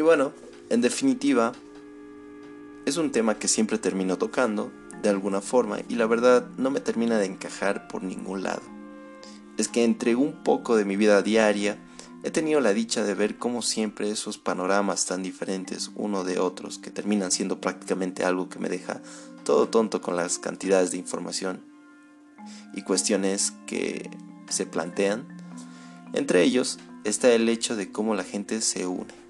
Y bueno, en definitiva, es un tema que siempre termino tocando de alguna forma y la verdad no me termina de encajar por ningún lado. Es que entre un poco de mi vida diaria he tenido la dicha de ver cómo siempre esos panoramas tan diferentes uno de otros que terminan siendo prácticamente algo que me deja todo tonto con las cantidades de información y cuestiones que se plantean. Entre ellos está el hecho de cómo la gente se une.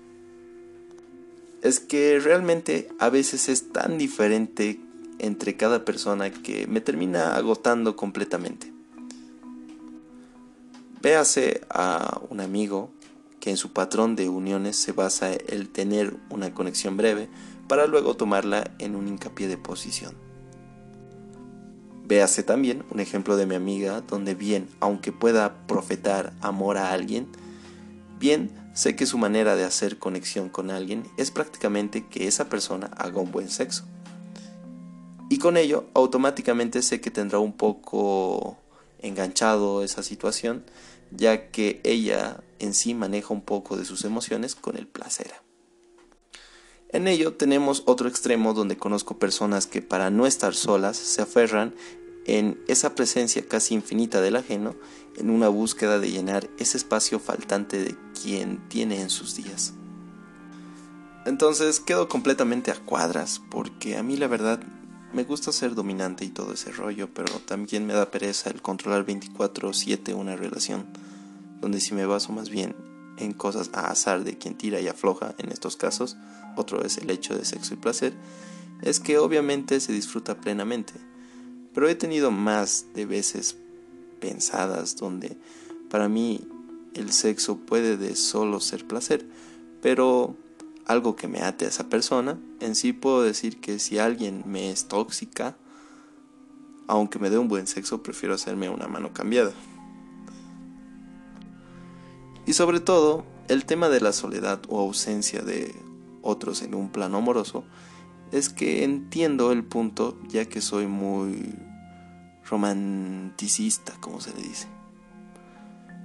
Es que realmente a veces es tan diferente entre cada persona que me termina agotando completamente. Véase a un amigo que en su patrón de uniones se basa el tener una conexión breve para luego tomarla en un hincapié de posición. Véase también un ejemplo de mi amiga donde bien, aunque pueda profetar amor a alguien, bien sé que su manera de hacer conexión con alguien es prácticamente que esa persona haga un buen sexo. Y con ello automáticamente sé que tendrá un poco enganchado esa situación, ya que ella en sí maneja un poco de sus emociones con el placer. En ello tenemos otro extremo donde conozco personas que para no estar solas se aferran en esa presencia casi infinita del ajeno en una búsqueda de llenar ese espacio faltante de quien tiene en sus días. Entonces quedo completamente a cuadras porque a mí la verdad me gusta ser dominante y todo ese rollo, pero también me da pereza el controlar 24/7 una relación, donde si me baso más bien en cosas a azar de quien tira y afloja en estos casos, otro es el hecho de sexo y placer, es que obviamente se disfruta plenamente. Pero he tenido más de veces pensadas donde para mí el sexo puede de solo ser placer, pero algo que me ate a esa persona, en sí puedo decir que si alguien me es tóxica, aunque me dé un buen sexo, prefiero hacerme una mano cambiada. Y sobre todo, el tema de la soledad o ausencia de otros en un plano amoroso, es que entiendo el punto ya que soy muy romanticista, como se le dice.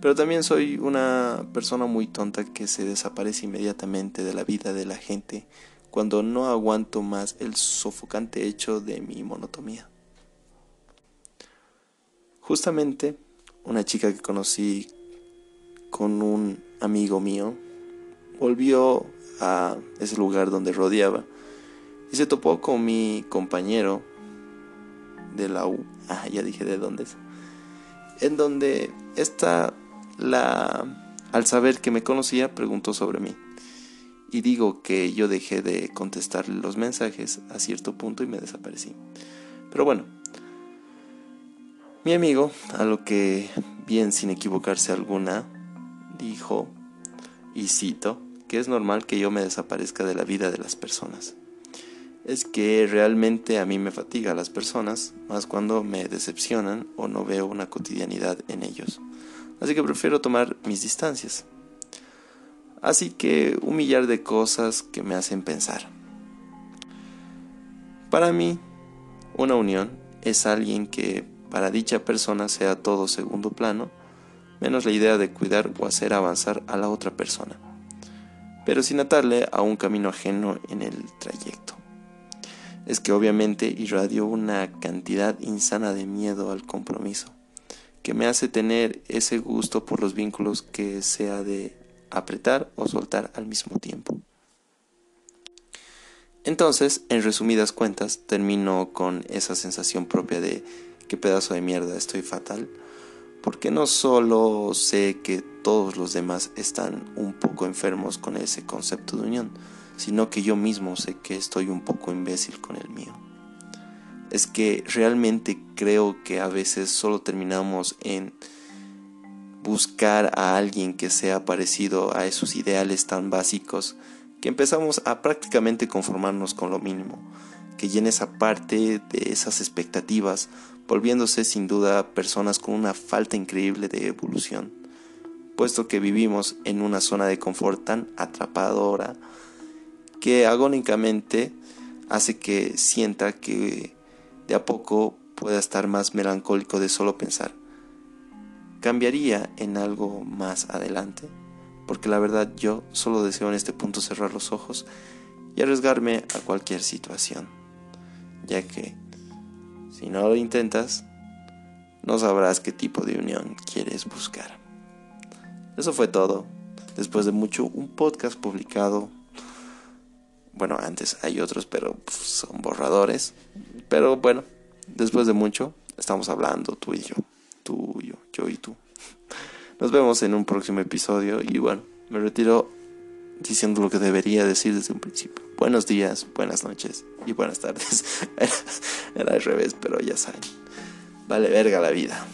Pero también soy una persona muy tonta que se desaparece inmediatamente de la vida de la gente cuando no aguanto más el sofocante hecho de mi monotomía. Justamente una chica que conocí con un amigo mío volvió a ese lugar donde rodeaba y se topó con mi compañero de la U, ah, ya dije de dónde es, en donde esta la, al saber que me conocía, preguntó sobre mí. Y digo que yo dejé de contestarle los mensajes a cierto punto y me desaparecí. Pero bueno, mi amigo, a lo que bien sin equivocarse alguna, dijo, y cito, que es normal que yo me desaparezca de la vida de las personas. Es que realmente a mí me fatiga a las personas, más cuando me decepcionan o no veo una cotidianidad en ellos así que prefiero tomar mis distancias. Así que un millar de cosas que me hacen pensar. Para mí, una unión es alguien que para dicha persona sea todo segundo plano, menos la idea de cuidar o hacer avanzar a la otra persona, pero sin atarle a un camino ajeno en el trayecto. Es que obviamente irradio una cantidad insana de miedo al compromiso que me hace tener ese gusto por los vínculos que sea de apretar o soltar al mismo tiempo. Entonces, en resumidas cuentas, termino con esa sensación propia de qué pedazo de mierda estoy fatal, porque no solo sé que todos los demás están un poco enfermos con ese concepto de unión, sino que yo mismo sé que estoy un poco imbécil con el mío. Es que realmente creo que a veces solo terminamos en buscar a alguien que sea parecido a esos ideales tan básicos que empezamos a prácticamente conformarnos con lo mínimo, que llene esa parte de esas expectativas, volviéndose sin duda personas con una falta increíble de evolución, puesto que vivimos en una zona de confort tan atrapadora que agónicamente hace que sienta que de a poco pueda estar más melancólico de solo pensar. ¿Cambiaría en algo más adelante? porque la verdad yo solo deseo en este punto cerrar los ojos y arriesgarme a cualquier situación, ya que si no lo intentas, no sabrás qué tipo de unión quieres buscar. Eso fue todo. Después de mucho, un podcast publicado. Bueno, antes hay otros, pero pues, son borradores. Pero bueno, después de mucho, estamos hablando tú y yo. Tú y yo, yo y tú. Nos vemos en un próximo episodio y bueno, me retiro diciendo lo que debería decir desde un principio. Buenos días, buenas noches y buenas tardes. Era al revés, pero ya saben. Vale verga la vida.